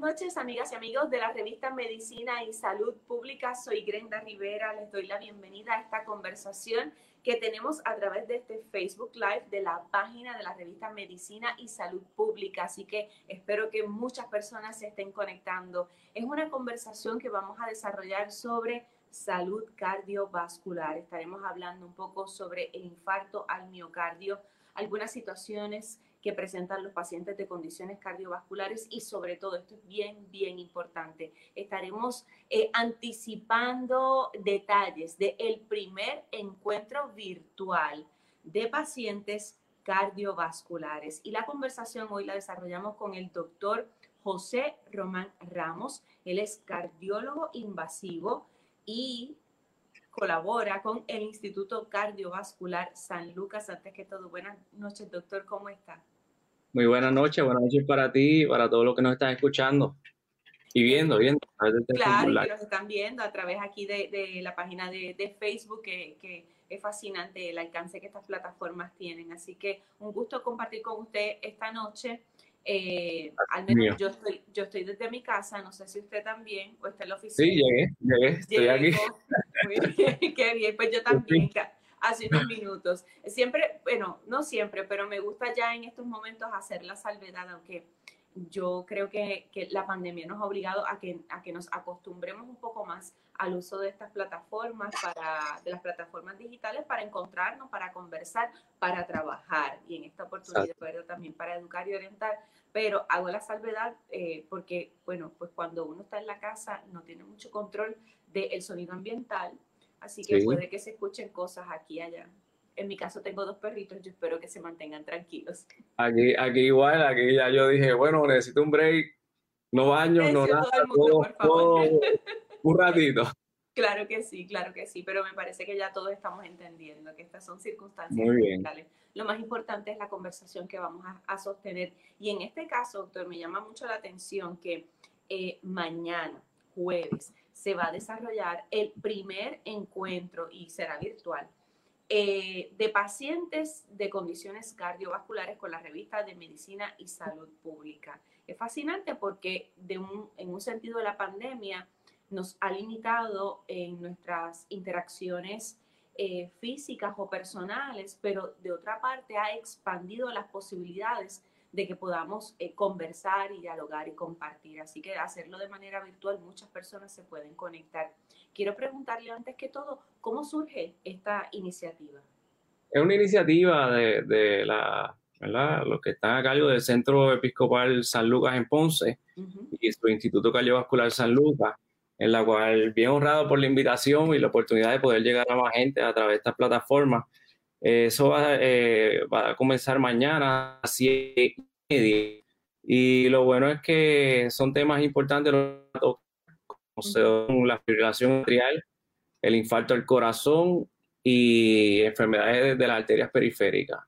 Buenas noches, amigas y amigos de la revista Medicina y Salud Pública. Soy Grenda Rivera, les doy la bienvenida a esta conversación que tenemos a través de este Facebook Live de la página de la revista Medicina y Salud Pública. Así que espero que muchas personas se estén conectando. Es una conversación que vamos a desarrollar sobre salud cardiovascular. Estaremos hablando un poco sobre el infarto al miocardio, algunas situaciones que presentan los pacientes de condiciones cardiovasculares y sobre todo, esto es bien, bien importante, estaremos eh, anticipando detalles del primer encuentro virtual de pacientes cardiovasculares. Y la conversación hoy la desarrollamos con el doctor José Román Ramos. Él es cardiólogo invasivo y colabora con el Instituto Cardiovascular San Lucas. Antes que todo, buenas noches, doctor, ¿cómo está? Muy buenas noches, buenas noches para ti y para todos los que nos están escuchando y viendo, viendo. Claro, que nos están viendo a través aquí de, la página de, Facebook, que, es fascinante el alcance que estas plataformas tienen. Así que un gusto compartir con usted esta noche. Eh, al menos yo estoy, yo estoy desde mi casa, no sé si usted también, o está en la oficina. Sí, llegué, llegué, estoy aquí. Muy bien, qué bien, pues yo también hace unos minutos. Siempre, bueno, no siempre, pero me gusta ya en estos momentos hacer la salvedad, aunque yo creo que, que, la pandemia nos ha obligado a que, a que nos acostumbremos un poco más al uso de estas plataformas, para, de las plataformas digitales para encontrarnos, para conversar, para trabajar y en esta oportunidad también para educar y orientar. Pero hago la salvedad eh, porque, bueno, pues cuando uno está en la casa no tiene mucho control del sonido ambiental, Así que puede que se escuchen cosas aquí y allá. En mi caso tengo dos perritos, yo espero que se mantengan tranquilos. Aquí, aquí igual, aquí ya yo dije, bueno, necesito un break, no baño, no nada, un ratito. Claro que sí, claro que sí, pero me parece que ya todos estamos entendiendo que estas son circunstancias Muy Lo más importante es la conversación que vamos a, sostener. Y en este caso, doctor, me llama mucho la atención que eh, mañana, jueves, se va a desarrollar el primer encuentro y será virtual eh, de pacientes de condiciones cardiovasculares con la revista de Medicina y Salud Pública. Es fascinante porque un, en un sentido la pandemia nos ha limitado en nuestras interacciones eh, físicas o personales, pero de otra parte ha expandido las posibilidades de que podamos eh, conversar y dialogar y compartir. Así que hacerlo de manera virtual, muchas personas se pueden conectar. Quiero preguntarle antes que todo, ¿cómo surge esta iniciativa? Es una iniciativa de, la, ¿verdad? Los que están a cargo del Centro Episcopal San Lucas en Ponce y su Instituto Cardiovascular San Lucas, en la cual bien honrado por la invitación y la oportunidad de poder llegar a más gente a través de estas plataformas eso va, eh, va, a comenzar mañana a 7 y Y lo bueno es que son temas importantes, como son la fibrilación arterial, el infarto al corazón y enfermedades de las arterias periféricas.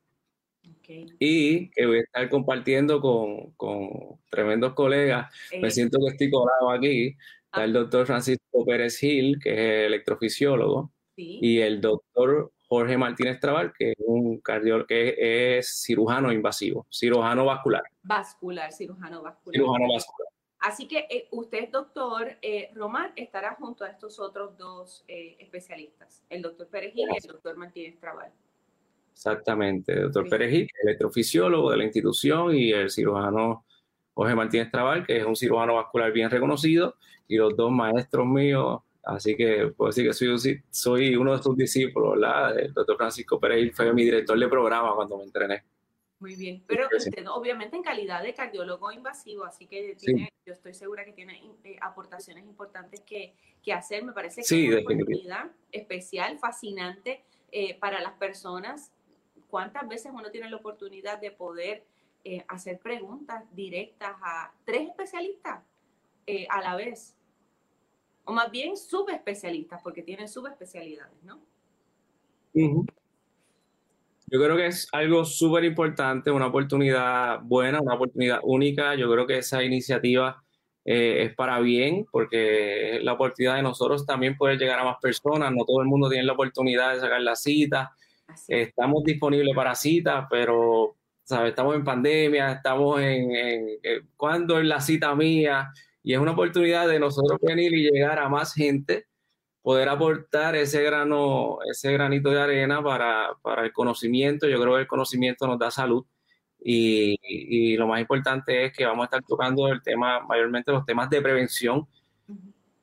Y que voy a estar compartiendo con, con tremendos colegas. Me eh. siento que estoy colado aquí. Está el ah. doctor Francisco Pérez Gil, que es electrofisiólogo, y el doctor Jorge Martínez Trabal, que es un cardiólogo que es cirujano invasivo, cirujano vascular. Vascular, cirujano vascular. Cirujano vascular. Así que eh, usted, doctor eh, Román, estará junto a estos otros dos eh, especialistas, el doctor Perejil y el doctor Martínez Trabal. Exactamente, el doctor Perejil, electrofisiólogo de la institución, y el cirujano Jorge Martínez Trabal, que es un cirujano vascular bien reconocido, y los dos maestros míos, Así que puedo decir que soy, soy uno de sus discípulos, ¿verdad? El doctor Francisco Pérez fue mi director de programa cuando me entrené. Muy bien, pero usted obviamente en calidad de cardiólogo invasivo, así que tiene, yo estoy segura que tiene eh, aportaciones importantes que, que, hacer. Me parece que es una oportunidad especial, fascinante eh, para las personas. ¿Cuántas veces uno tiene la oportunidad de poder eh, hacer preguntas directas a tres especialistas a la vez? O más bien subespecialistas, porque tienen subespecialidades, ¿no? Yo creo que es algo súper importante, una oportunidad buena, una oportunidad única. Yo creo que esa iniciativa eh, es para bien, porque es la oportunidad de nosotros también poder llegar a más personas. No todo el mundo tiene la oportunidad de sacar la cita. Estamos disponibles para citas, pero ¿sabes? estamos en pandemia, estamos en, en, en cuándo es la cita mía y es una oportunidad de nosotros venir y llegar a más gente, poder aportar ese grano, ese granito de arena para, para el conocimiento. Yo creo que el conocimiento nos da salud y, y, lo más importante es que vamos a estar tocando el tema, mayormente los temas de prevención,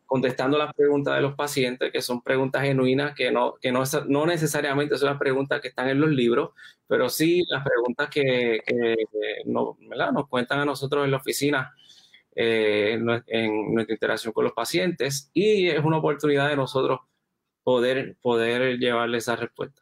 contestando las preguntas de los pacientes, que son preguntas genuinas, que no, que no, no necesariamente son las preguntas que están en los libros, pero sí las preguntas que, que, no, nos cuentan a nosotros en la oficina eh, en, nuestra interacción con los pacientes y es una oportunidad de nosotros poder, poder llevarle esa respuesta.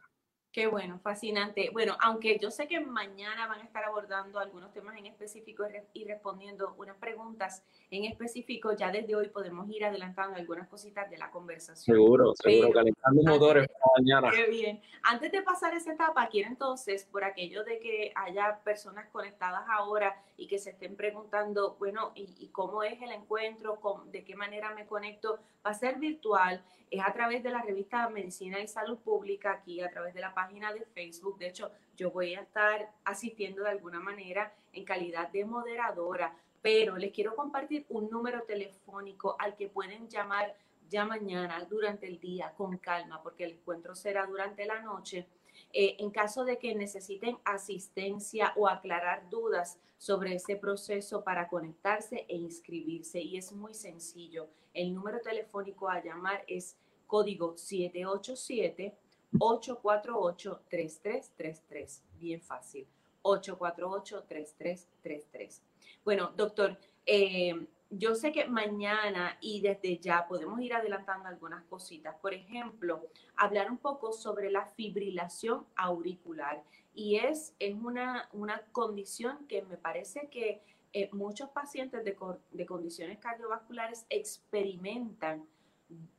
Qué bueno, fascinante. Bueno, aunque yo sé que mañana van a estar abordando algunos temas en específico y respondiendo unas preguntas en específico, ya desde hoy podemos ir adelantando algunas cositas de la conversación. Seguro, seguro, calentando motores para mañana. Qué bien. Antes de pasar esa etapa, quiero entonces, por aquello de que haya personas conectadas ahora y que se estén preguntando, bueno, ¿y, cómo es el encuentro? ¿De qué manera me conecto? Va a ser virtual, es a través de la revista Medicina y Salud Pública, aquí a través de la página de Facebook. De hecho, yo voy a estar asistiendo de alguna manera en calidad de moderadora, pero les quiero compartir un número telefónico al que pueden llamar ya mañana durante el día con calma, porque el encuentro será durante la noche. Eh, en caso de que necesiten asistencia o aclarar dudas sobre ese proceso para conectarse e inscribirse. Y es muy sencillo. El número telefónico a llamar es código 787 848-3333. Bien fácil. 848-3333. Bueno, doctor, eh, yo sé que mañana y desde ya podemos ir adelantando algunas cositas. Por ejemplo, hablar un poco sobre la fibrilación auricular. Y es, es una, una condición que me parece que eh, muchos pacientes de, de condiciones cardiovasculares experimentan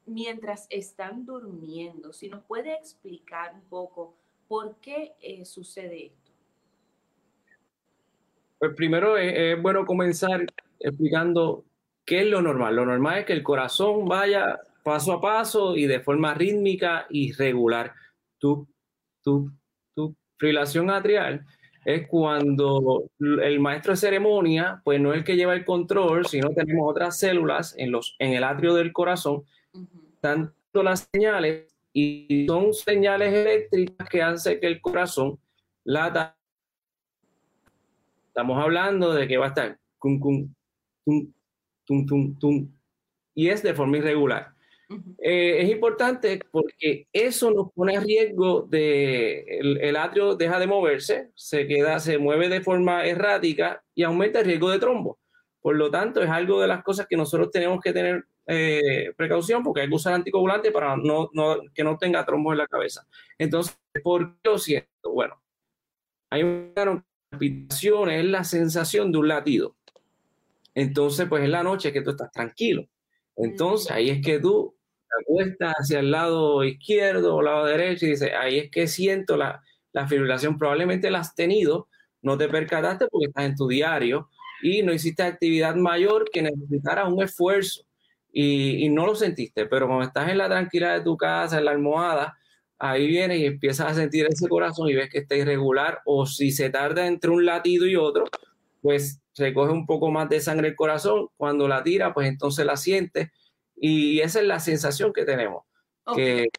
mientras están durmiendo. Si nos puede explicar un poco por qué eh, sucede esto. Pues primero es, bueno comenzar explicando qué es lo normal. Lo normal es que el corazón vaya paso a paso y de forma rítmica y regular. Tu, tu, tu fibrilación atrial es cuando el maestro de ceremonia, pues no es el que lleva el control, sino tenemos otras células en, los, en el atrio del corazón tanto las señales y son señales eléctricas que hacen que el corazón lata. Estamos hablando de que va a estar cum, cum, tum, tum, tum, tum, y es de forma irregular. Eh, es importante porque eso nos pone a riesgo de el, el, atrio deja de moverse, se queda, se mueve de forma errática y aumenta el riesgo de trombo. Por lo tanto, es algo de las cosas que nosotros tenemos que tener eh, precaución porque hay que usar anticoagulante para no, que no tenga trombos en la cabeza. Entonces, ¿por qué lo siento? Bueno, hay una palpitación, es la sensación de un latido. Entonces, pues en la noche es que tú estás tranquilo. Entonces, ahí es que tú te acuestas hacia el lado izquierdo o lado derecho y dices, ahí es que siento la, la fibrilación. Probablemente la has tenido, no te percataste porque estás en tu diario y no hiciste actividad mayor que necesitara un esfuerzo y, no lo sentiste, pero cuando estás en la tranquilidad de tu casa, en la almohada, ahí vienes y empiezas a sentir ese corazón y ves que está irregular o si se tarda entre un latido y otro, pues se coge un poco más de sangre el corazón, cuando la tira, pues entonces la sientes y esa es la sensación que tenemos. Que,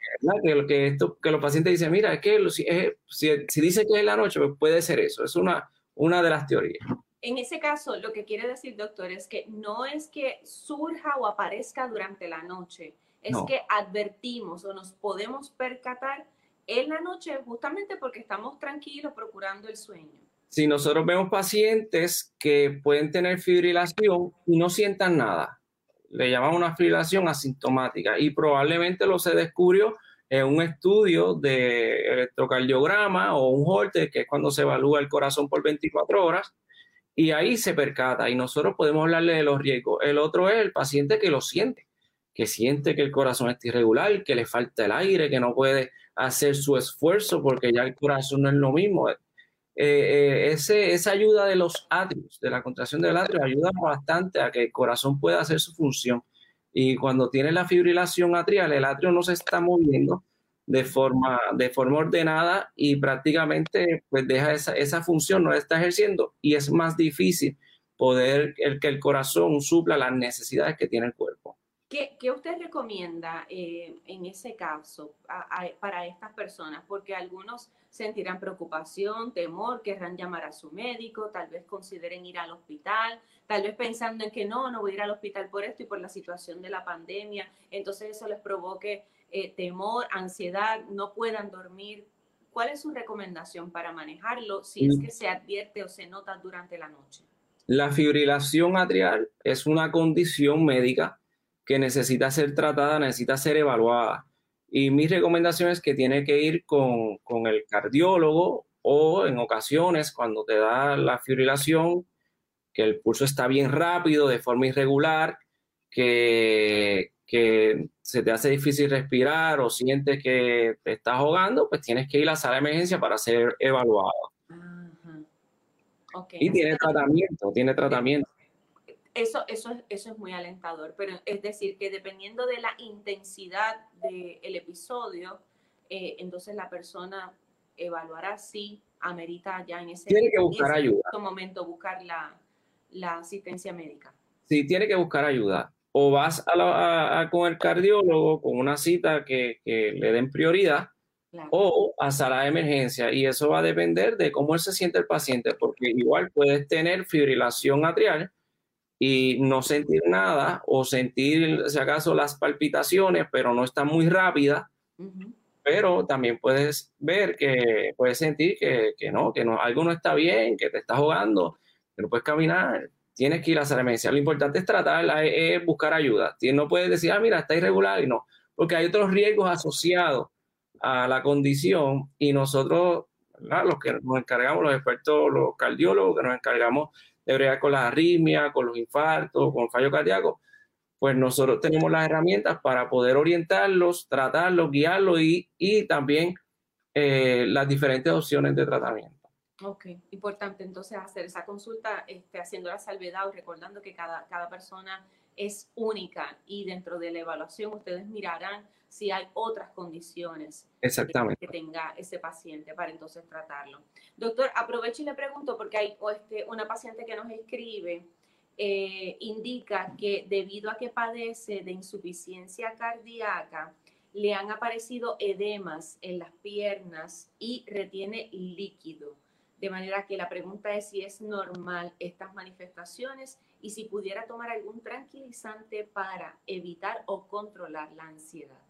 que, esto, que los pacientes dicen, mira, es que si, si, si dice que es la noche, pues puede ser eso, es una, una de las teorías. En ese caso, lo que quiere decir, doctor, es que no es que surja o aparezca durante la noche, es que advertimos o nos podemos percatar en la noche justamente porque estamos tranquilos procurando el sueño. Si nosotros vemos pacientes que pueden tener fibrilación y no sientan nada, le llamamos una fibrilación asintomática y probablemente lo se descubrió en un estudio de electrocardiograma o un Holter, que es cuando se evalúa el corazón por 24 horas, y ahí se percata y nosotros podemos hablarle de los riesgos. El otro es el paciente que lo siente, que siente que el corazón está irregular, que le falta el aire, que no puede hacer su esfuerzo porque ya el corazón no es lo mismo. Eh, eh, ese, esa ayuda de los atrios, de la contracción del atrio, ayuda bastante a que el corazón pueda hacer su función. Y cuando tiene la fibrilación atrial, el atrio no se está moviendo de forma, de forma ordenada y prácticamente pues deja esa, esa función, no la está ejerciendo y es más difícil poder el, que el corazón supla las necesidades que tiene el cuerpo. ¿Qué, usted recomienda eh, en ese caso para estas personas? Porque algunos sentirán preocupación, temor, querrán llamar a su médico, tal vez consideren ir al hospital, tal vez pensando en que no, no voy a ir al hospital por esto y por la situación de la pandemia, entonces eso les provoque eh, temor, ansiedad, no puedan dormir. ¿Cuál es su recomendación para manejarlo si es mm. que se advierte o se nota durante la noche? La fibrilación atrial es una condición médica que necesita ser tratada, necesita ser evaluada. Y mi recomendación es que tiene que ir con, con el cardiólogo o en ocasiones cuando te da la fibrilación, que el pulso está bien rápido, de forma irregular, que, que se te hace difícil respirar o sientes que te estás ahogando, pues tienes que ir a la sala de emergencia para ser evaluado. Y tiene tratamiento, tiene tratamiento. Eso, eso, eso es muy alentador, pero es decir, que dependiendo de la intensidad del episodio, eh, entonces la persona evaluará si amerita ya en ese, tiene que buscar ayuda. momento buscar la, la, asistencia médica. Sí, tiene que buscar ayuda. O vas a, con el cardiólogo con una cita que, que le den prioridad, o a sala de emergencia. Y eso va a depender de cómo él se siente el paciente, porque igual puedes tener fibrilación atrial y no sentir nada o sentir, si acaso, las palpitaciones, pero no está muy rápida. Pero también puedes ver que puedes sentir que, que, no, que no, algo no está bien, que te estás jugando, que no puedes caminar, tienes que ir a la emergencia. Lo importante es tratarla, es, buscar ayuda. No puedes decir, ah, mira, está irregular y no, porque hay otros riesgos asociados a la condición y nosotros, los que nos encargamos, los expertos, los cardiólogos, que nos encargamos con las arritmias, con los infartos, con fallo cardíaco, pues nosotros tenemos las herramientas para poder orientarlos, tratarlos, guiarlos y, y también eh, las diferentes opciones de tratamiento. Ok, importante entonces hacer esa consulta este, haciendo la salvedad o recordando que cada, cada persona es única y dentro de la evaluación ustedes mirarán si hay otras condiciones Exactamente. que tenga ese paciente para entonces tratarlo. Doctor, aprovecho y le pregunto porque hay este, una paciente que nos escribe, eh, indica que debido a que padece de insuficiencia cardíaca, le han aparecido edemas en las piernas y retiene líquido. De manera que la pregunta es si es normal estas manifestaciones y si pudiera tomar algún tranquilizante para evitar o controlar la ansiedad.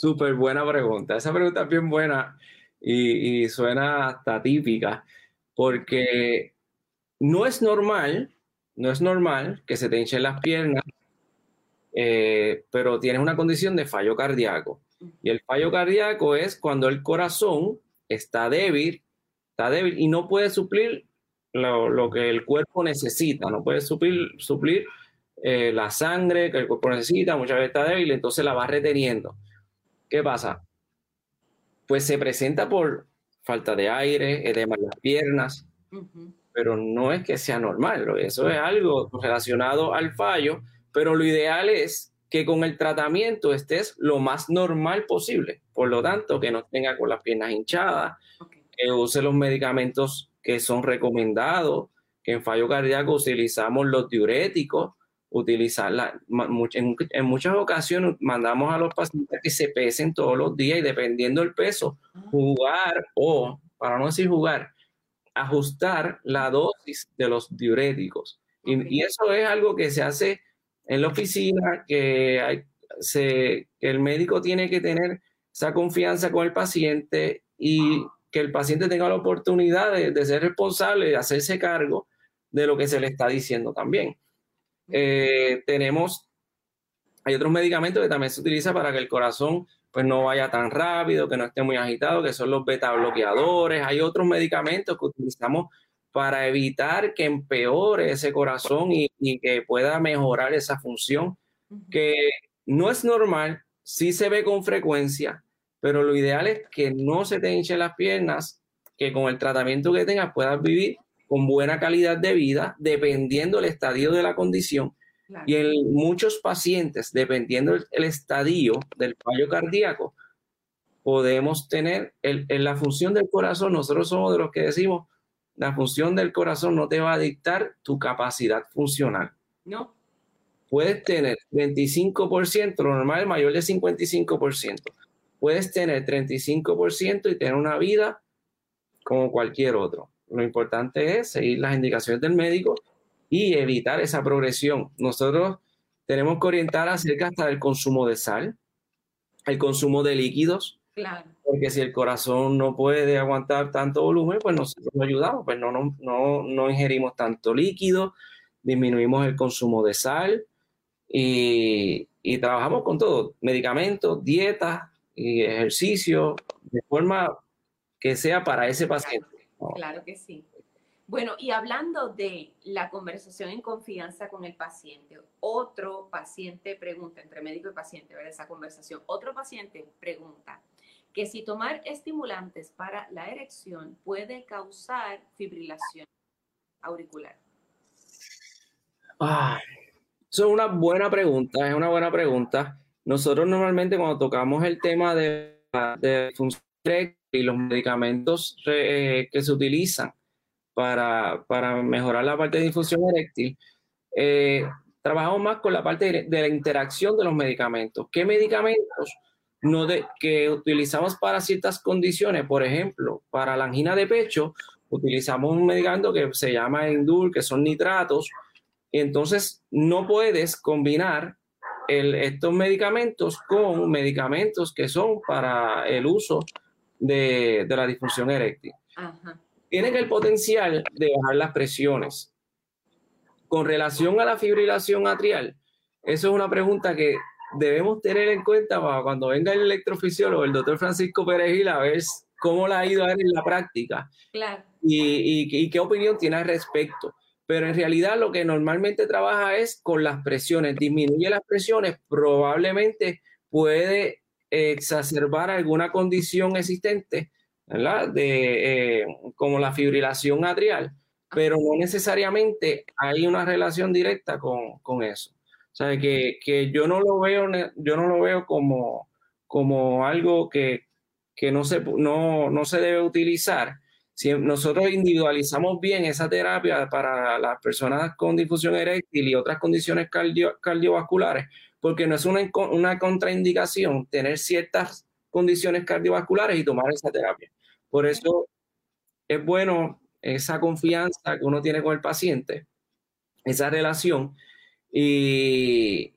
Súper buena pregunta. Esa pregunta es bien buena y, suena hasta típica, porque no es normal, no es normal que se te hinchen las piernas, eh, pero tienes una condición de fallo cardíaco. Y el fallo cardíaco es cuando el corazón está débil, está débil y no puede suplir lo, que el cuerpo necesita, no puede suplir, eh, la sangre que el cuerpo necesita, muchas veces está débil, entonces la va reteniendo. ¿Qué pasa? Pues se presenta por falta de aire, edema en las piernas, pero no es que sea normal, eso es algo relacionado al fallo, pero lo ideal es que con el tratamiento estés lo más normal posible, por lo tanto, que no tenga con las piernas hinchadas, que use los medicamentos que son recomendados, que en fallo cardíaco utilizamos los diuréticos, utilizarla. En, muchas ocasiones mandamos a los pacientes que se pesen todos los días y dependiendo del peso, ah. jugar o, para no decir jugar, ajustar la dosis de los diuréticos. Y, eso es algo que se hace en la oficina, que, hay, se, que el médico tiene que tener esa confianza con el paciente y que el paciente tenga la oportunidad de, de ser responsable, de hacerse cargo de lo que se le está diciendo también. Eh, tenemos, hay otros medicamentos que también se utilizan para que el corazón pues no vaya tan rápido, que no esté muy agitado, que son los beta bloqueadores. Hay otros medicamentos que utilizamos para evitar que empeore ese corazón y, que pueda mejorar esa función, que no es normal, sí se ve con frecuencia, pero lo ideal es que no se te hinchen las piernas, que con el tratamiento que tengas puedas vivir con buena calidad de vida, dependiendo del estadio de la condición. Y en muchos pacientes, dependiendo el, estadio del fallo cardíaco, podemos tener en la función del corazón. Nosotros somos de los que decimos, la función del corazón no te va a dictar tu capacidad funcional. No. Puedes tener 25%, lo normal es mayor de 55%. Puedes tener 35% y tener una vida como cualquier otro. Lo importante es seguir las indicaciones del médico y evitar esa progresión. Nosotros tenemos que orientar acerca hasta del consumo de sal, el consumo de líquidos. Claro. Porque si el corazón no puede aguantar tanto volumen, pues nosotros nos ayudamos, pues no, no, no, no ingerimos tanto líquido, disminuimos el consumo de sal y, y trabajamos con todo, medicamentos, dieta y ejercicio, de forma que sea para ese paciente. Claro que sí. Bueno, y hablando de la conversación en confianza con el paciente, otro paciente pregunta, entre médico y paciente, ver esa conversación, otro paciente pregunta que si tomar estimulantes para la erección puede causar fibrilación auricular. Ah, eso es una buena pregunta, es una buena pregunta. Nosotros normalmente cuando tocamos el tema de, de función y los medicamentos eh, que se utilizan para, mejorar la parte de difusión eréctil, eh, trabajamos más con la parte de, la interacción de los medicamentos. ¿Qué medicamentos no de, que utilizamos para ciertas condiciones? Por ejemplo, para la angina de pecho, utilizamos un medicamento que se llama Endul, que son nitratos. Entonces no puedes combinar estos medicamentos con medicamentos que son para el uso de, la disfunción eréctil. Tienen el potencial de bajar las presiones. Con relación a la fibrilación atrial, eso es una pregunta que debemos tener en cuenta para cuando venga el electrofisiólogo, el doctor Francisco Perejil, a ver cómo la ha ido a ver en la práctica y, qué opinión tiene al respecto. Pero en realidad lo que normalmente trabaja es con las presiones. Disminuye las presiones, probablemente puede exacerbar alguna condición existente. De, eh, como la fibrilación atrial, pero no necesariamente hay una relación directa con, eso. O sea, que, yo no lo veo, yo no lo veo como, como algo que, no, se, no, no se debe utilizar. Si nosotros individualizamos bien esa terapia para las personas con difusión eréctil y otras condiciones cardiovasculares, porque no es una, una contraindicación tener ciertas condiciones cardiovasculares y tomar esa terapia. Por eso es bueno esa confianza que uno tiene con el paciente, esa relación, y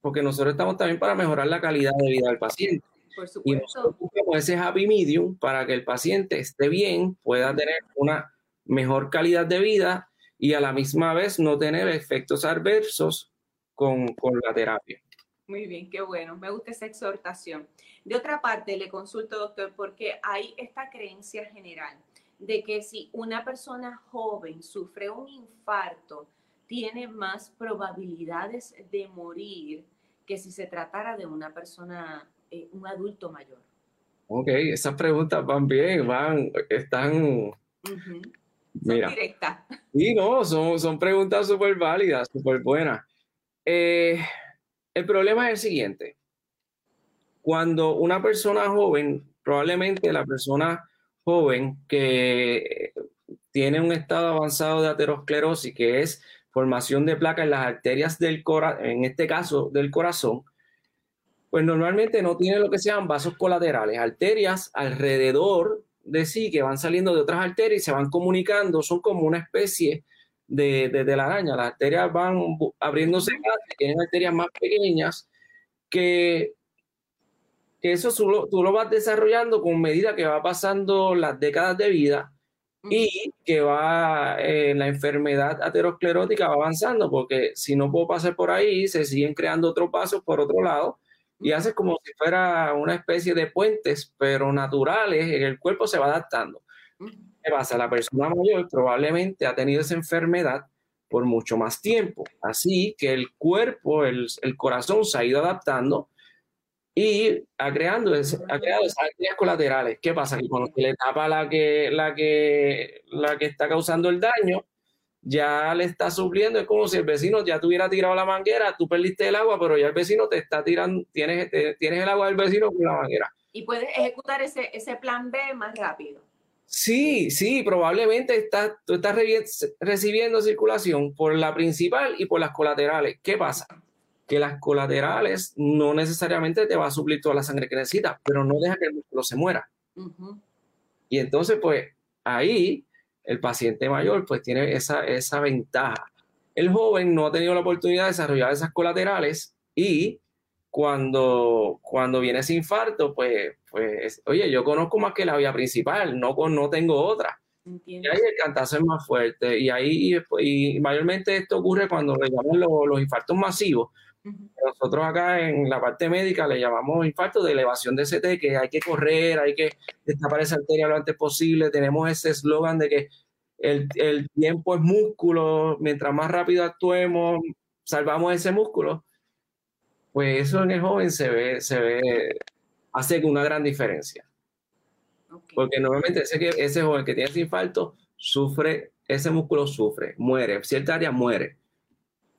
porque nosotros estamos también para mejorar la calidad de vida del paciente. Por supuesto. Y nosotros buscamos ese happy medium para que el paciente esté bien, pueda tener una mejor calidad de vida y a la misma vez no tener efectos adversos con, la terapia. Muy bien, qué bueno. Me gusta esa exhortación. De otra parte, le consulto, doctor, porque hay esta creencia general de que si una persona joven sufre un infarto, tiene más probabilidades de morir que si se tratara de una persona, eh, un adulto mayor. Ok, esas preguntas van bien, van, están... Mira. directas. Sí, no, son, son preguntas súper válidas, súper buenas. Eh, el problema es el siguiente. Cuando una persona joven, probablemente la persona joven que tiene un estado avanzado de aterosclerosis, que es formación de placa en las arterias del corazón, en este caso del corazón, pues normalmente no tiene lo que sean vasos colaterales, arterias alrededor de sí que van saliendo de otras arterias y se van comunicando, son como una especie la araña. Las arterias van abriéndose más, tienen arterias más pequeñas que, que eso tú lo, vas desarrollando con medida que va pasando las décadas de vida y que va eh, la enfermedad aterosclerótica va avanzando, porque si no puedo pasar por ahí, se siguen creando otros pasos por otro lado y hace como si fuera una especie de puentes, pero naturales, el cuerpo se va adaptando. ¿Qué pasa? La persona mayor probablemente ha tenido esa enfermedad por mucho más tiempo. Así que el cuerpo, el, el corazón se ha ido adaptando y ha, creando, ha creado esas arterias colaterales. ¿Qué pasa? Que cuando se le tapa la que, la, que, la que está causando el daño, ya le está supliendo. Es como si el vecino ya tuviera tirado la manguera, tú perdiste el agua, pero ya el vecino te está tirando, tienes, tienes el agua del vecino con la manguera. Y puedes ejecutar ese, ese plan B más rápido. Sí, sí, probablemente está, tú estás recibiendo circulación por la principal y por las colaterales. ¿Qué pasa? que las colaterales no necesariamente te va a suplir toda la sangre que necesitas, pero no deja que el músculo se muera. Y entonces, pues ahí el paciente mayor pues tiene esa, esa ventaja. El joven no ha tenido la oportunidad de desarrollar esas colaterales y cuando, cuando viene ese infarto, pues, pues, oye, yo conozco más que la vía principal, no, no tengo otra. Y ahí el cantazo es más fuerte. Y ahí, y, mayormente esto ocurre cuando le llaman los infartos masivos, nosotros acá en la parte médica le llamamos infarto de elevación de CT, que hay que correr, hay que destapar esa arteria lo antes posible. Tenemos ese eslogan de que el, el, tiempo es músculo, mientras más rápido actuemos, salvamos ese músculo. Pues eso en el joven se ve, se ve, hace una gran diferencia. Porque normalmente ese, ese joven que tiene ese infarto sufre, ese músculo sufre, muere, cierta área muere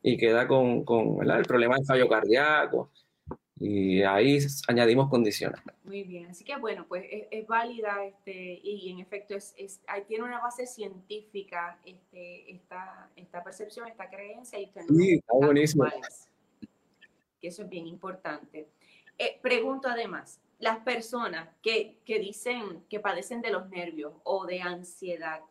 y queda con, con el problema del fallo cardíaco. Y ahí añadimos condiciones. Muy bien, así que bueno, pues es, válida este, y en efecto es, es, tiene una base científica este, esta, esta percepción, esta creencia. Y sí, está buenísimo. Que eso es bien importante. Eh, pregunto además, las personas que, que dicen que padecen de los nervios o de ansiedad,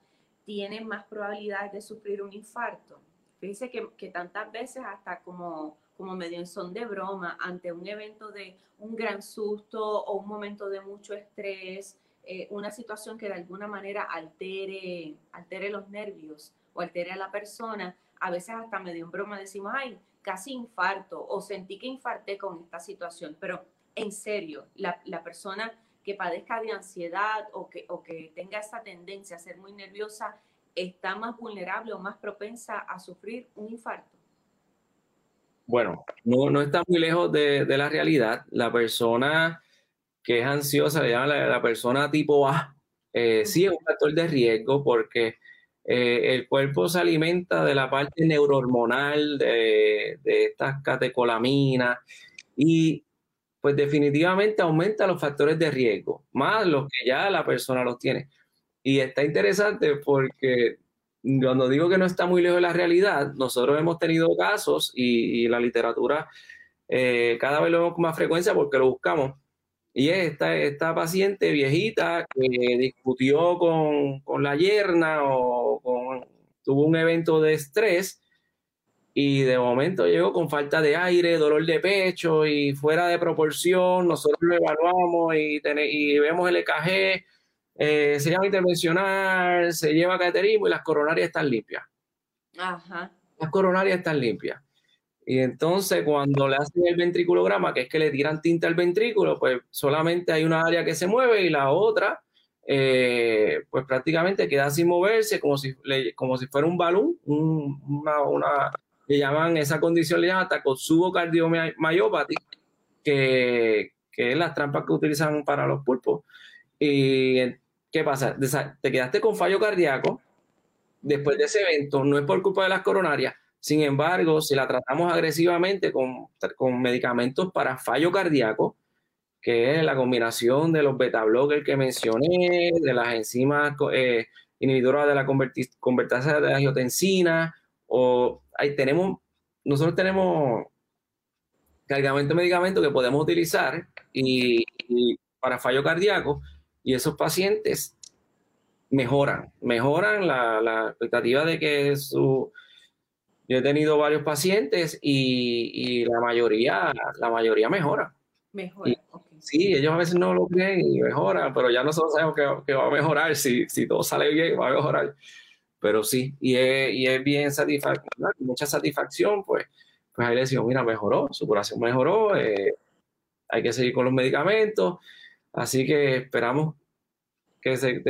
¿tienen más probabilidades de sufrir un infarto? Fíjese que, que tantas veces hasta como, como medio en son de broma, ante un evento de un gran susto o un momento de mucho estrés, eh, una situación que de alguna manera altere, altere los nervios o altere a la persona, a veces hasta medio en broma decimos, ay, casi infarto o sentí que infarté con esta situación, pero en serio, la, la persona que padezca de ansiedad o que, o que tenga esa tendencia a ser muy nerviosa, está más vulnerable o más propensa a sufrir un infarto? Bueno, no, no está muy lejos de, la realidad. La persona que es ansiosa, le llaman la, persona tipo A, eh, sí es un factor de riesgo porque eh, el cuerpo se alimenta de la parte neurohormonal de, de estas catecolaminas y pues definitivamente aumenta los factores de riesgo, más los que ya la persona los tiene. Y está interesante porque cuando digo que no está muy lejos de la realidad, nosotros hemos tenido casos y, la literatura eh, cada vez lo vemos con más frecuencia porque lo buscamos. Y es esta, esta paciente viejita que discutió con, con la yerna o con, tuvo un evento de estrés y de momento llegó con falta de aire, dolor de pecho y fuera de proporción. Nosotros lo evaluamos y, y vemos el EKG eh, se llama intervencional, se lleva cateterismo y las coronarias están limpias. Ajá. Las coronarias están limpias. Y entonces cuando le hacen el ventriculograma, que es que le tiran tinta al ventrículo, pues solamente hay una área que se mueve y la otra, eh, pues prácticamente queda sin moverse, como si, como si fuera un balón, una, una, le llaman, esa condición le llaman Takotsubo cardiomyopathy, que, que es las trampas que utilizan para los pulpos. Y ¿Qué pasa? Te quedaste con fallo cardíaco después de ese evento, no es por culpa de las coronarias. Sin embargo, si la tratamos agresivamente con, con medicamentos para fallo cardíaco, que es la combinación de los beta blockers que mencioné, de las enzimas eh, inhibidoras de la convertasa de angiotensina, o ahí tenemos, nosotros tenemos cargamento de medicamentos que podemos utilizar y para fallo cardíaco, y esos pacientes mejoran, mejoran la, expectativa de que su... Yo he tenido varios pacientes y, la mayoría, la mayoría mejora. Mejora, Sí, ellos a veces no lo creen y mejoran, pero ya nosotros sabemos que, va a mejorar, si, si, todo sale bien, va a mejorar. Pero sí, y es, y es bien satisfactorio, mucha satisfacción, pues, pues ahí le decimos, mira, mejoró, su curación mejoró, eh, hay que seguir con los medicamentos, Así que esperamos que se,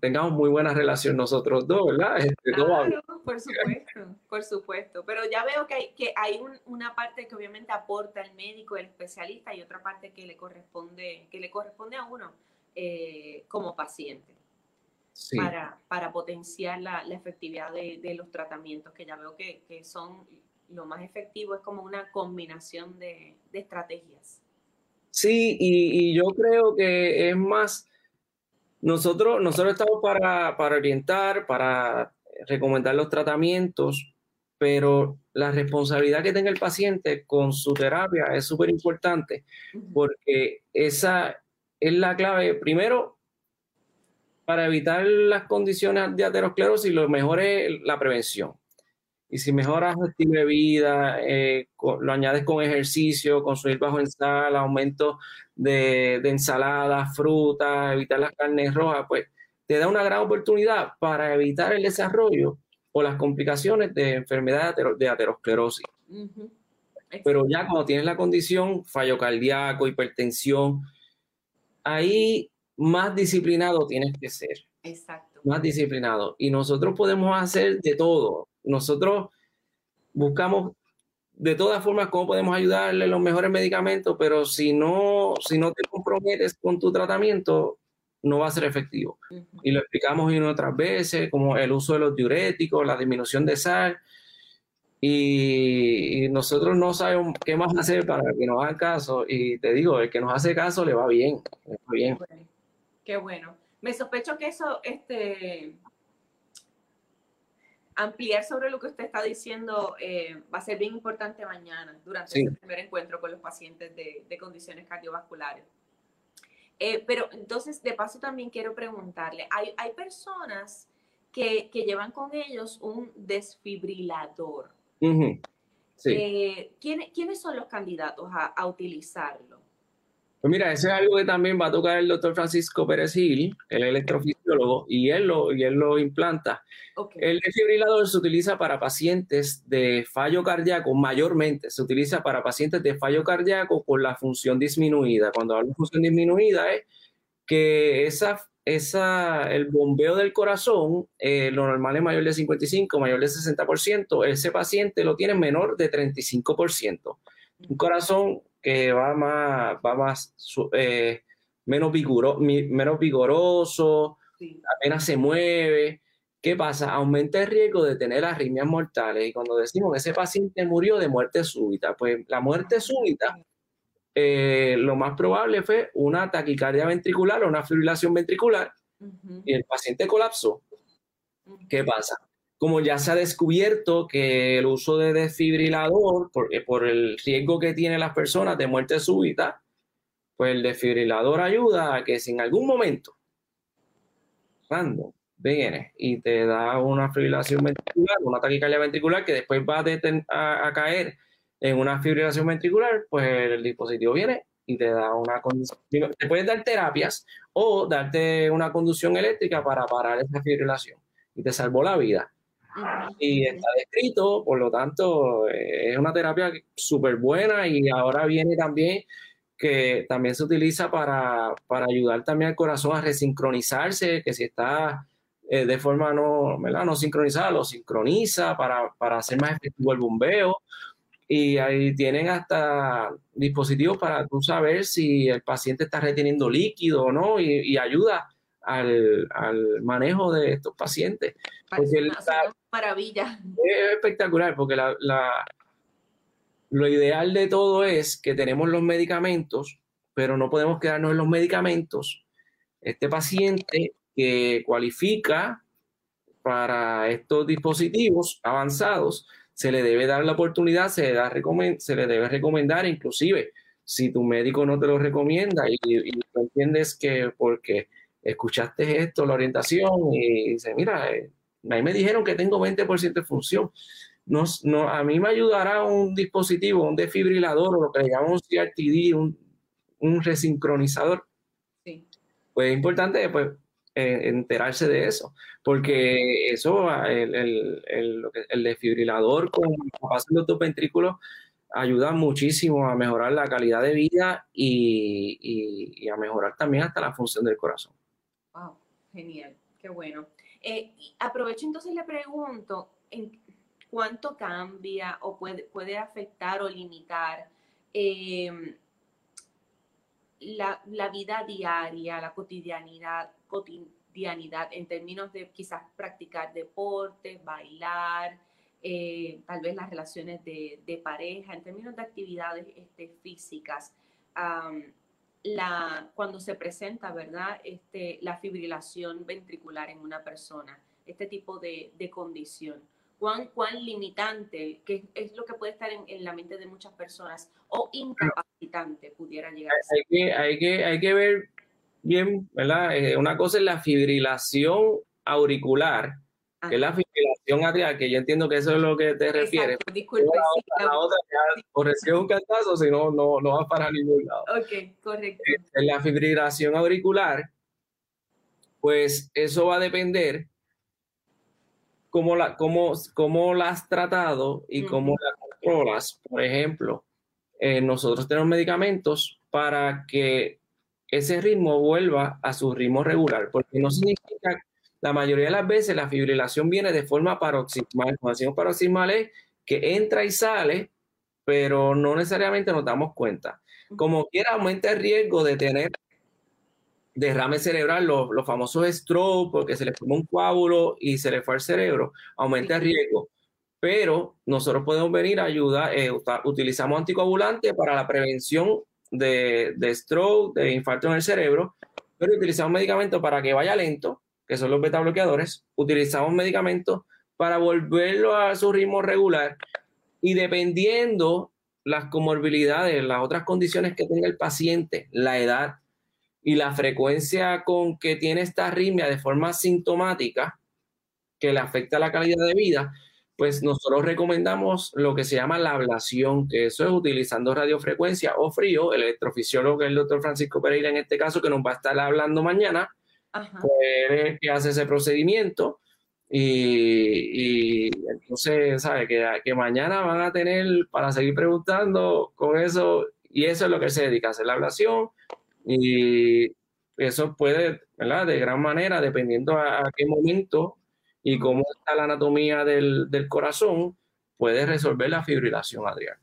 tengamos muy buena relación nosotros dos, ¿verdad? Este, claro, por supuesto, por supuesto. Pero ya veo que hay, que hay una parte que obviamente aporta el médico, el especialista, y otra parte que le corresponde, que le corresponde a uno eh, como paciente. Para, para, potenciar la, efectividad de, los tratamientos, que ya veo que, que, son lo más efectivo, es como una combinación de, de estrategias. Sí, y, y yo creo que es más nosotros, nosotros estamos para, para orientar, para recomendar los tratamientos, pero la responsabilidad que tenga el paciente con su terapia es súper importante porque esa es la clave, primero, para evitar las condiciones de aterosclerosis, lo mejor es la prevención. Y si mejoras el estilo de vida, eh, lo añades con ejercicio, consumir bajo en sal, aumento de, de ensaladas, frutas, evitar las carnes rojas, pues te da una gran oportunidad para evitar el desarrollo o las complicaciones de enfermedad de aterosclerosis. Pero ya cuando tienes la condición, fallo cardíaco, hipertensión, ahí más disciplinado tienes que ser. Exacto. Más disciplinado. Y nosotros podemos hacer de todo nosotros buscamos de todas formas cómo podemos ayudarle los mejores medicamentos, pero si no, si no te comprometes con tu tratamiento, no va a ser efectivo. Y lo explicamos una otras veces, como el uso de los diuréticos, la disminución de sal, y, nosotros no sabemos qué más hacer para que nos hagan caso. Y te digo, el que nos hace caso le va bien. Le va bien. Qué bueno. Me sospecho que eso, este, ampliar sobre lo que usted está diciendo eh, va a ser bien importante mañana durante el primer encuentro con los pacientes de, condiciones cardiovasculares. Eh, pero entonces, de paso también quiero preguntarle, hay, hay personas que, que, llevan con ellos un desfibrilador. Eh, ¿quiénes, son los candidatos a, a utilizarlo? Pues mira, eso es algo que también va a tocar el doctor Francisco Pérez Gil, el electrofisiólogo, y él lo, y él lo implanta. El desfibrilador se utiliza para pacientes de fallo cardíaco, mayormente se utiliza para pacientes de fallo cardíaco con la función disminuida. Cuando hablo de función disminuida es que esa, esa, el bombeo del corazón, eh, lo normal es mayor de 55, mayor de 60%, ese paciente lo tiene menor de 35%. Un corazón que va más, va más eh, menos, vigoro, menos vigoroso, apenas se mueve. ¿Qué pasa? Aumenta el riesgo de tener arritmias mortales. Y cuando decimos ese paciente murió de muerte súbita, pues la muerte súbita, eh, lo más probable fue una taquicardia ventricular o una fibrilación ventricular y el paciente colapsó. ¿Qué pasa? Como ya se ha descubierto que el uso de desfibrilador, por, eh, por el riesgo que tienen las personas de muerte súbita, pues el desfibrilador ayuda a que si en algún momento random viene y te da una fibrilación ventricular, una taquicardia ventricular que después va a, caer en una fibrilación ventricular, pues el dispositivo viene y te da una conducción. Te puedes dar terapias o darte una conducción eléctrica para parar esa fibrilación y te salvó la vida y está descrito, por lo tanto, eh, es una terapia súper buena y ahora viene también que también se utiliza para, para, ayudar también al corazón a resincronizarse, que si está eh, de forma no, no sincronizada, lo sincroniza para, para, hacer más efectivo el bombeo. Y ahí tienen hasta dispositivos para tú saber si el paciente está reteniendo líquido o no y, y ayuda al, al, manejo de estos pacientes. Porque una, maravilla. Es espectacular porque la, la, lo ideal de todo es que tenemos los medicamentos, pero no podemos quedarnos en los medicamentos. Este paciente que cualifica para estos dispositivos avanzados, se le debe dar la oportunidad, se le, da se le debe recomendar, inclusive si tu médico no te lo recomienda y, y entiendes que porque escuchaste esto, la orientación, y dice, mira, eh, a mí me dijeron que tengo 20% de función. No, no, a mí me ayudará un dispositivo, un desfibrilador o lo que le llamamos CRTD, un, un resincronizador. Sí. Pues es importante pues, enterarse de eso, porque eso, el, el, el, el desfibrilador con capacidad de ventrículos ayuda muchísimo a mejorar la calidad de vida y, y, y a mejorar también hasta la función del corazón. Genial, qué bueno. Eh, aprovecho entonces le pregunto, ¿en ¿cuánto cambia o puede, puede afectar o limitar em, la, la, vida diaria, la cotidianidad, cotidianidad en términos de quizás practicar deporte, bailar, eh, tal vez las relaciones de, de, pareja, en términos de actividades este, físicas? La, cuando se presenta, ¿verdad? Este, la fibrilación ventricular en una persona, este tipo de, de condición. ¿Cuán, ¿Cuán, limitante, que es lo que puede estar en, en, la mente de muchas personas, o incapacitante pudiera llegar a ser? Hay que, hay que, hay que ver bien, ¿verdad? Eh, una cosa es la fibrilación auricular, que es la fibrilación atrial, que yo entiendo que eso es lo que te refieres. Disculpe. La otra, la otra o recibe un cantazo, si no, no, no va para ningún lado. Ok, correcto. En la fibrilación auricular, pues eso va a depender cómo la, cómo, cómo la has tratado y cómo la controlas. Por ejemplo, eh, nosotros tenemos medicamentos para que ese ritmo vuelva a su ritmo regular, porque no significa la mayoría de las veces la fibrilación viene de forma paroxismal. Cuando decimos paroxismal es que entra y sale, pero no necesariamente nos damos cuenta. Como quiera, aumenta el riesgo de tener derrame cerebral, los, los famosos stroke, porque se le formó un coágulo y se le fue al cerebro, aumenta el riesgo. Pero nosotros podemos venir a ayudar, eh, utilizamos anticoagulantes para la prevención de, de stroke, de infarto en el cerebro, pero utilizamos medicamentos para que vaya lento, que son los beta bloqueadores, utilizamos medicamentos para volverlo a su ritmo regular y dependiendo las comorbilidades, las otras condiciones que tenga el paciente, la edad y la frecuencia con que tiene esta arritmia de forma sintomática que le afecta la calidad de vida, pues nosotros recomendamos lo que se llama la ablación, que eso es utilizando radiofrecuencia o frío. El electrofisiólogo, el doctor Francisco Pereira en este caso, que nos va a estar hablando mañana, pues que hace ese procedimiento. Y, entonces, ¿sabe? Que, que mañana van a tener para seguir preguntando con eso, y eso es lo que se dedica, a hacer la ablación, y eso puede, ¿verdad? De gran manera, dependiendo a, qué momento y cómo está la anatomía del, del corazón, puede resolver la fibrilación adriana.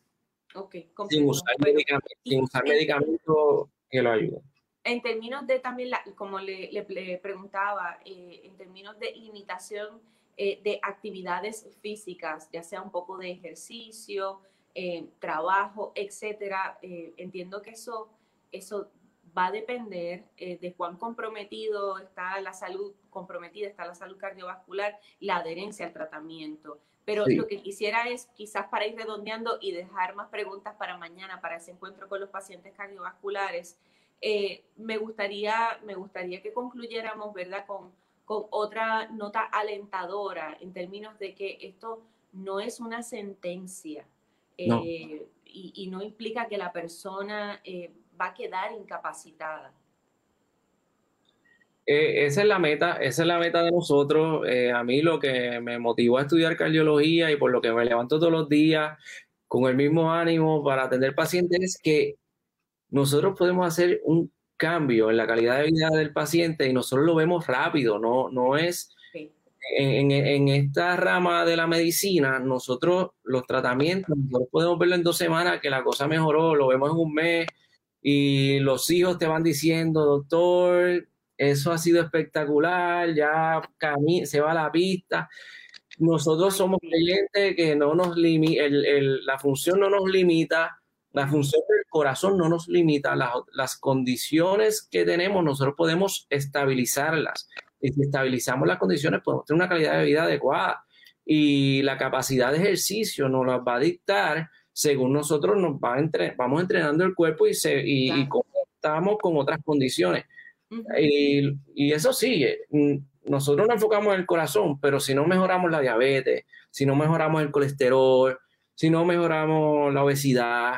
Okay, sin usar, medicamentos, sin usar medicamentos que lo ayuden. En términos de también, la, como le, le, le preguntaba, eh, en términos de limitación eh, de actividades físicas, ya sea un poco de ejercicio, eh, trabajo, etcétera, entiendo que eso, eso va a depender de cuán comprometido está la salud, comprometida está la salud cardiovascular, la adherencia al tratamiento. Pero sí. lo que quisiera es, quizás para ir redondeando y dejar más preguntas para mañana, para ese encuentro con los pacientes cardiovasculares, eh, me, gustaría, me gustaría que concluyéramos, ¿verdad?, con, con otra nota alentadora en términos de que esto no es una sentencia no. eh, y, y, no implica que la persona eh, va a quedar incapacitada. Eh, esa es la meta, esa es la meta de nosotros. A mí lo que me motivó a estudiar cardiología y por lo que me levanto todos los días con el mismo ánimo para atender pacientes es que nosotros podemos hacer un cambio en la calidad de vida del paciente y nosotros lo vemos rápido, no, no es en, en, esta rama de la medicina, nosotros los tratamientos, nosotros podemos verlo en dos semanas que la cosa mejoró, lo vemos en un mes y los hijos te van diciendo, doctor, eso ha sido espectacular, ya se va a la pista. Nosotros somos creyentes que no nos limita, el, el, la función no nos limita, la función del corazón no nos limita, las, las condiciones que tenemos nosotros podemos estabilizarlas. Y si estabilizamos las condiciones, podemos tener una calidad de vida adecuada. Y la capacidad de ejercicio nos la va a dictar según nosotros nos va entre, vamos entrenando el cuerpo y, se, y, claro. y con otras condiciones. Uh -huh. y, y, eso sí, nosotros nos enfocamos en el corazón, pero si no mejoramos la diabetes, si no mejoramos el colesterol, si no mejoramos la obesidad,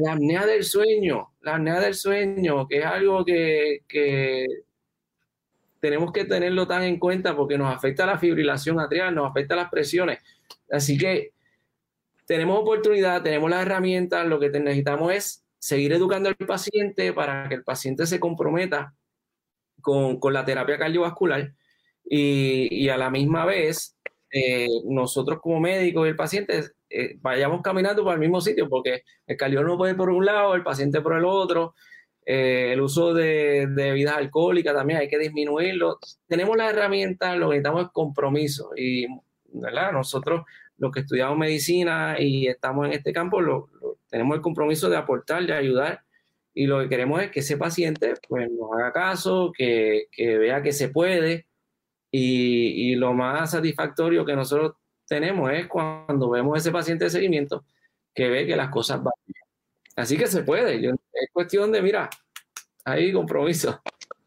la apnea del sueño, la apnea del sueño, que es algo que, que tenemos que tenerlo tan en cuenta porque nos afecta la fibrilación atrial, nos afecta las presiones. Así que tenemos oportunidad, tenemos las herramientas, lo que necesitamos es seguir educando al paciente para que el paciente se comprometa con, la terapia cardiovascular y, a la misma vez eh, nosotros como médicos y el paciente eh, vayamos caminando por el mismo sitio porque el cardiólogo puede ir por un lado, el paciente por el otro. Eh, el uso de, bebidas alcohólicas también hay que disminuirlo. Tenemos las herramientas, lo que necesitamos es compromiso y ¿verdad? nosotros los que estudiamos medicina y estamos en este campo, lo, tenemos el compromiso de aportar, de ayudar y lo que queremos es que ese paciente pues, nos haga caso, que, vea que se puede y, lo más satisfactorio que nosotros tenemos es cuando vemos ese paciente de seguimiento que ve que las cosas van bien. Así que se puede, es cuestión de, mira, hay compromiso.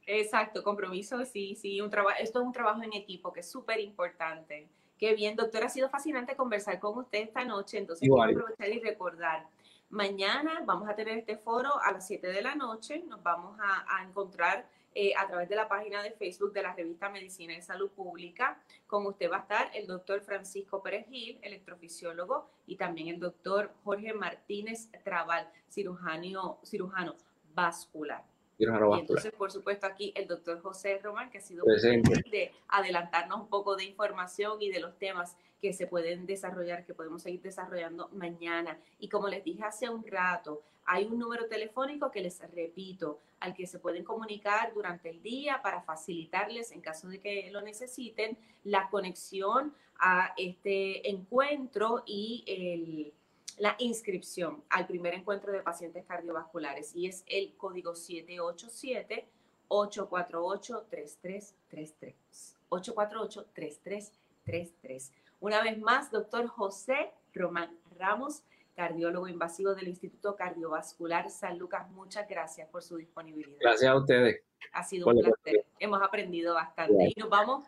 Exacto, compromiso, sí, sí, un trabajo, esto es un trabajo en equipo que es súper importante. Qué bien, doctor, ha sido fascinante conversar con usted esta noche, entonces quiero aprovechar y recordar. Mañana vamos a tener este foro a las 7 de la noche, nos vamos a, encontrar eh, a través de la página de Facebook de la revista Medicina y Salud Pública. Con usted va a estar el doctor Francisco Pérez Gil, electrofisiólogo, y también el doctor Jorge Martínez Trabal, cirujano, cirujano vascular. Y entonces, por supuesto, aquí el doctor José Román, que ha sido de adelantarnos un poco de información y de los temas que se pueden desarrollar, que podemos seguir desarrollando mañana. Y como les dije hace un rato, hay un número telefónico que les repito, al que se pueden comunicar durante el día para facilitarles, en caso de que lo necesiten, la conexión a este encuentro y el la inscripción al primer encuentro de pacientes cardiovasculares y es el código 787 848 3333 848 3333 Una vez más, doctor José Román Ramos, cardiólogo invasivo del Instituto Cardiovascular San Lucas, muchas gracias por su disponibilidad. Gracias a ustedes. Ha sido un placer. Hemos aprendido bastante y nos vamos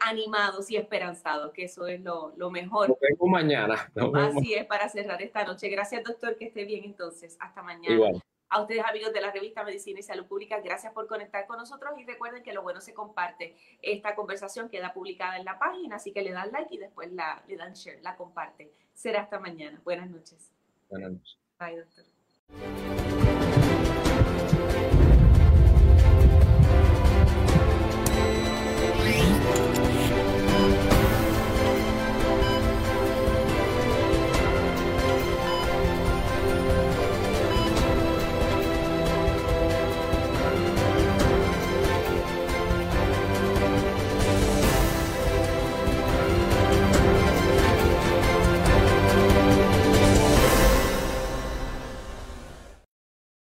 animados y esperanzados, que eso es lo, lo mejor. Nos vemos mañana. Así es, para cerrar esta noche. Gracias, doctor, que esté bien entonces. Hasta mañana. A ustedes, amigos de la revista Medicina y Salud Pública, gracias por conectar con nosotros y recuerden que lo bueno se comparte. Esta conversación queda publicada en la página, así que le dan like y después la, le dan share, la comparte. Será hasta mañana. Buenas noches. Buenas noches. Bye, doctor.